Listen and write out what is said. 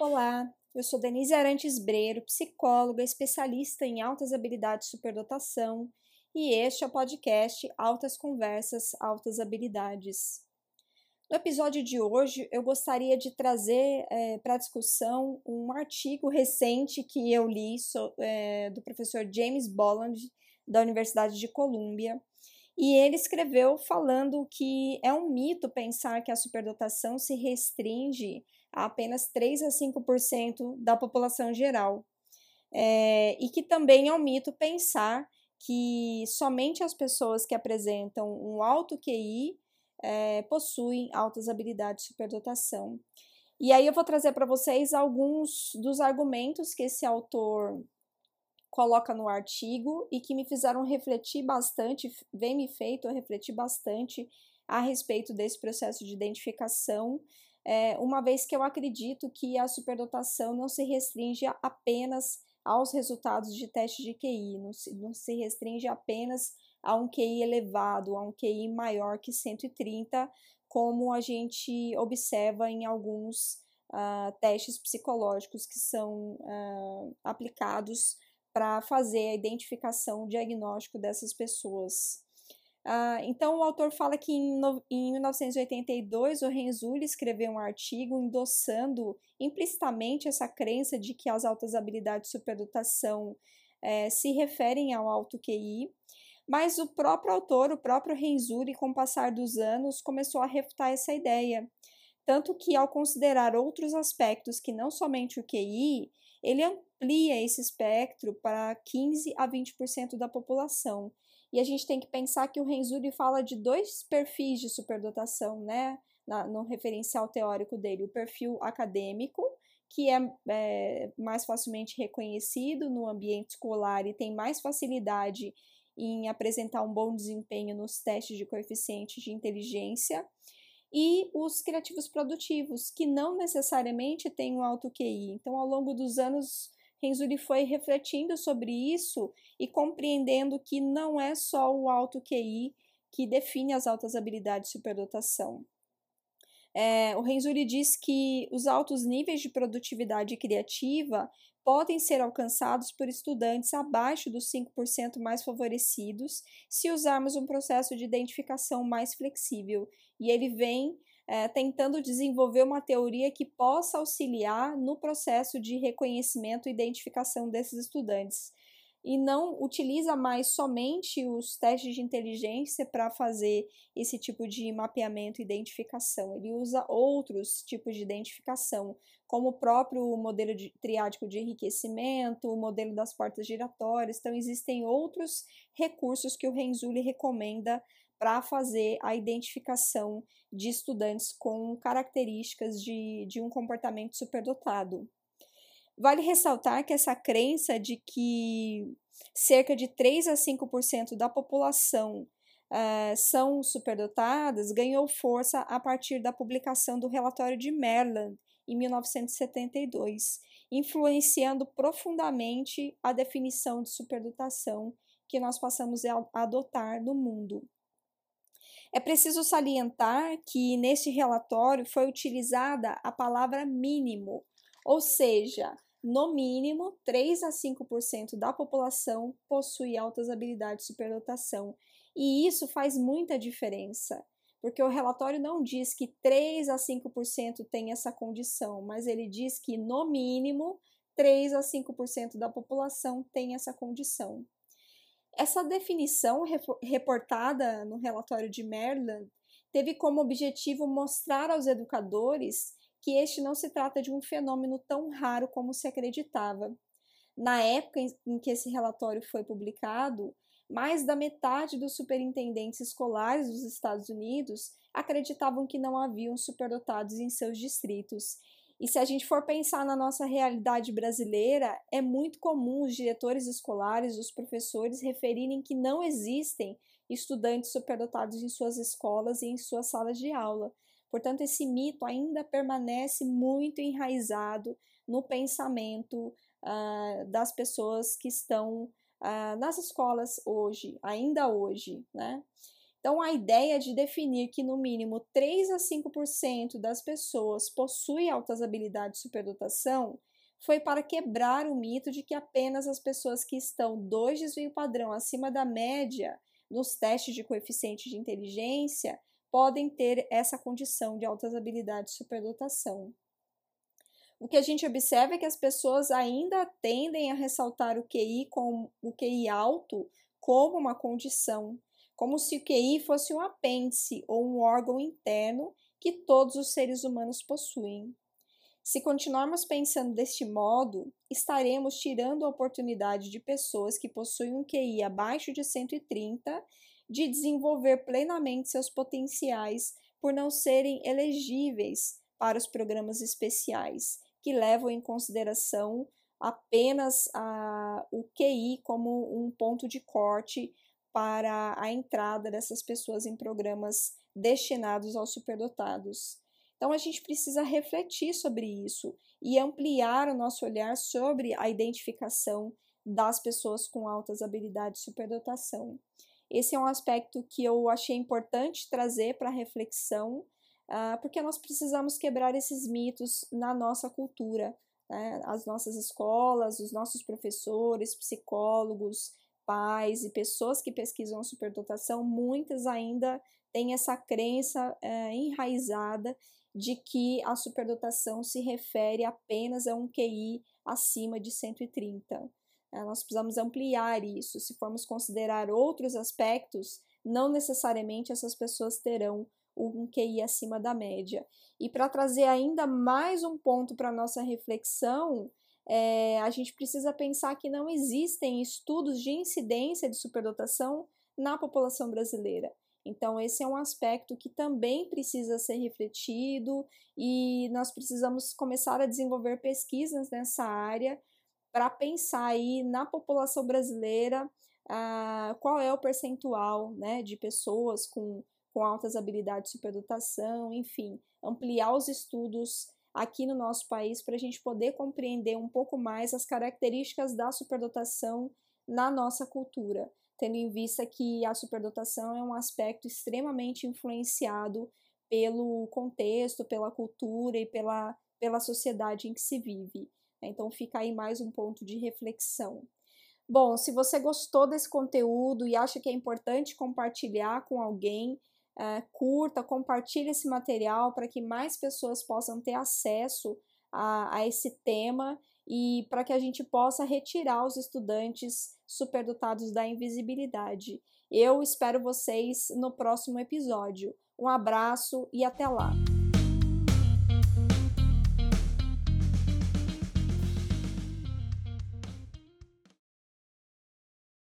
Olá, eu sou Denise Arantes Breiro, psicóloga, especialista em altas habilidades de superdotação, e este é o podcast Altas Conversas, Altas Habilidades. No episódio de hoje, eu gostaria de trazer é, para discussão um artigo recente que eu li so, é, do professor James Bolland, da Universidade de Colômbia, e ele escreveu falando que é um mito pensar que a superdotação se restringe a apenas 3 a 5% da população geral. É, e que também é um mito pensar que somente as pessoas que apresentam um alto QI é, possuem altas habilidades de superdotação. E aí eu vou trazer para vocês alguns dos argumentos que esse autor coloca no artigo e que me fizeram refletir bastante, vem me feito refletir bastante a respeito desse processo de identificação é, uma vez que eu acredito que a superdotação não se restringe apenas aos resultados de teste de QI, não se, não se restringe apenas a um QI elevado, a um QI maior que 130, como a gente observa em alguns uh, testes psicológicos que são uh, aplicados para fazer a identificação, o diagnóstico dessas pessoas. Uh, então, o autor fala que em, no, em 1982 o Renzulli escreveu um artigo endossando implicitamente essa crença de que as altas habilidades de superdotação eh, se referem ao alto QI, mas o próprio autor, o próprio Renzulli, com o passar dos anos, começou a refutar essa ideia. Tanto que, ao considerar outros aspectos que não somente o QI, ele amplia esse espectro para 15 a 20% da população. E a gente tem que pensar que o Renzulli fala de dois perfis de superdotação, né? Na, no referencial teórico dele, o perfil acadêmico, que é, é, mais facilmente reconhecido no ambiente escolar e tem mais facilidade em apresentar um bom desempenho nos testes de coeficiente de inteligência, e os criativos produtivos, que não necessariamente têm um alto QI. Então, ao longo dos anos, Renzulli foi refletindo sobre isso e compreendendo que não é só o alto QI que define as altas habilidades de superdotação. É, o Renzulli diz que os altos níveis de produtividade criativa podem ser alcançados por estudantes abaixo dos 5% mais favorecidos se usarmos um processo de identificação mais flexível. E ele vem é, tentando desenvolver uma teoria que possa auxiliar no processo de reconhecimento e identificação desses estudantes. E não utiliza mais somente os testes de inteligência para fazer esse tipo de mapeamento e identificação. Ele usa outros tipos de identificação, como o próprio modelo de, triádico de enriquecimento, o modelo das portas giratórias. Então, existem outros recursos que o Renzulli recomenda para fazer a identificação de estudantes com características de, de um comportamento superdotado. Vale ressaltar que essa crença de que cerca de 3 a 5% da população uh, são superdotadas ganhou força a partir da publicação do relatório de Merland em 1972, influenciando profundamente a definição de superdotação que nós passamos a adotar no mundo. É preciso salientar que neste relatório foi utilizada a palavra mínimo, ou seja, no mínimo 3 a 5% da população possui altas habilidades de superdotação. E isso faz muita diferença, porque o relatório não diz que 3 a 5% tem essa condição, mas ele diz que no mínimo 3 a 5% da população tem essa condição. Essa definição reportada no relatório de Maryland teve como objetivo mostrar aos educadores que este não se trata de um fenômeno tão raro como se acreditava. Na época em que esse relatório foi publicado, mais da metade dos superintendentes escolares dos Estados Unidos acreditavam que não haviam superdotados em seus distritos e se a gente for pensar na nossa realidade brasileira, é muito comum os diretores escolares, os professores referirem que não existem estudantes superdotados em suas escolas e em suas salas de aula. Portanto, esse mito ainda permanece muito enraizado no pensamento uh, das pessoas que estão uh, nas escolas hoje, ainda hoje, né? Então, a ideia de definir que no mínimo 3 a 5% das pessoas possuem altas habilidades de superdotação foi para quebrar o mito de que apenas as pessoas que estão dois desvio padrão acima da média nos testes de coeficiente de inteligência podem ter essa condição de altas habilidades de superdotação. O que a gente observa é que as pessoas ainda tendem a ressaltar o QI com o QI alto como uma condição, como se o QI fosse um apêndice ou um órgão interno que todos os seres humanos possuem. Se continuarmos pensando deste modo, estaremos tirando a oportunidade de pessoas que possuem um QI abaixo de 130 de desenvolver plenamente seus potenciais por não serem elegíveis para os programas especiais, que levam em consideração apenas a, o QI como um ponto de corte para a entrada dessas pessoas em programas destinados aos superdotados. Então, a gente precisa refletir sobre isso e ampliar o nosso olhar sobre a identificação das pessoas com altas habilidades de superdotação. Esse é um aspecto que eu achei importante trazer para reflexão, uh, porque nós precisamos quebrar esses mitos na nossa cultura. Né? As nossas escolas, os nossos professores, psicólogos, pais e pessoas que pesquisam superdotação, muitas ainda têm essa crença uh, enraizada de que a superdotação se refere apenas a um QI acima de 130. É, nós precisamos ampliar isso. Se formos considerar outros aspectos, não necessariamente essas pessoas terão um QI acima da média. E para trazer ainda mais um ponto para nossa reflexão, é, a gente precisa pensar que não existem estudos de incidência de superdotação na população brasileira. Então, esse é um aspecto que também precisa ser refletido e nós precisamos começar a desenvolver pesquisas nessa área para pensar aí na população brasileira ah, qual é o percentual né, de pessoas com, com altas habilidades de superdotação, enfim, ampliar os estudos aqui no nosso país para a gente poder compreender um pouco mais as características da superdotação na nossa cultura tendo em vista que a superdotação é um aspecto extremamente influenciado pelo contexto, pela cultura e pela, pela sociedade em que se vive. Então fica aí mais um ponto de reflexão. Bom, se você gostou desse conteúdo e acha que é importante compartilhar com alguém, é, curta, compartilhe esse material para que mais pessoas possam ter acesso a, a esse tema e para que a gente possa retirar os estudantes superdotados da invisibilidade. Eu espero vocês no próximo episódio. Um abraço e até lá!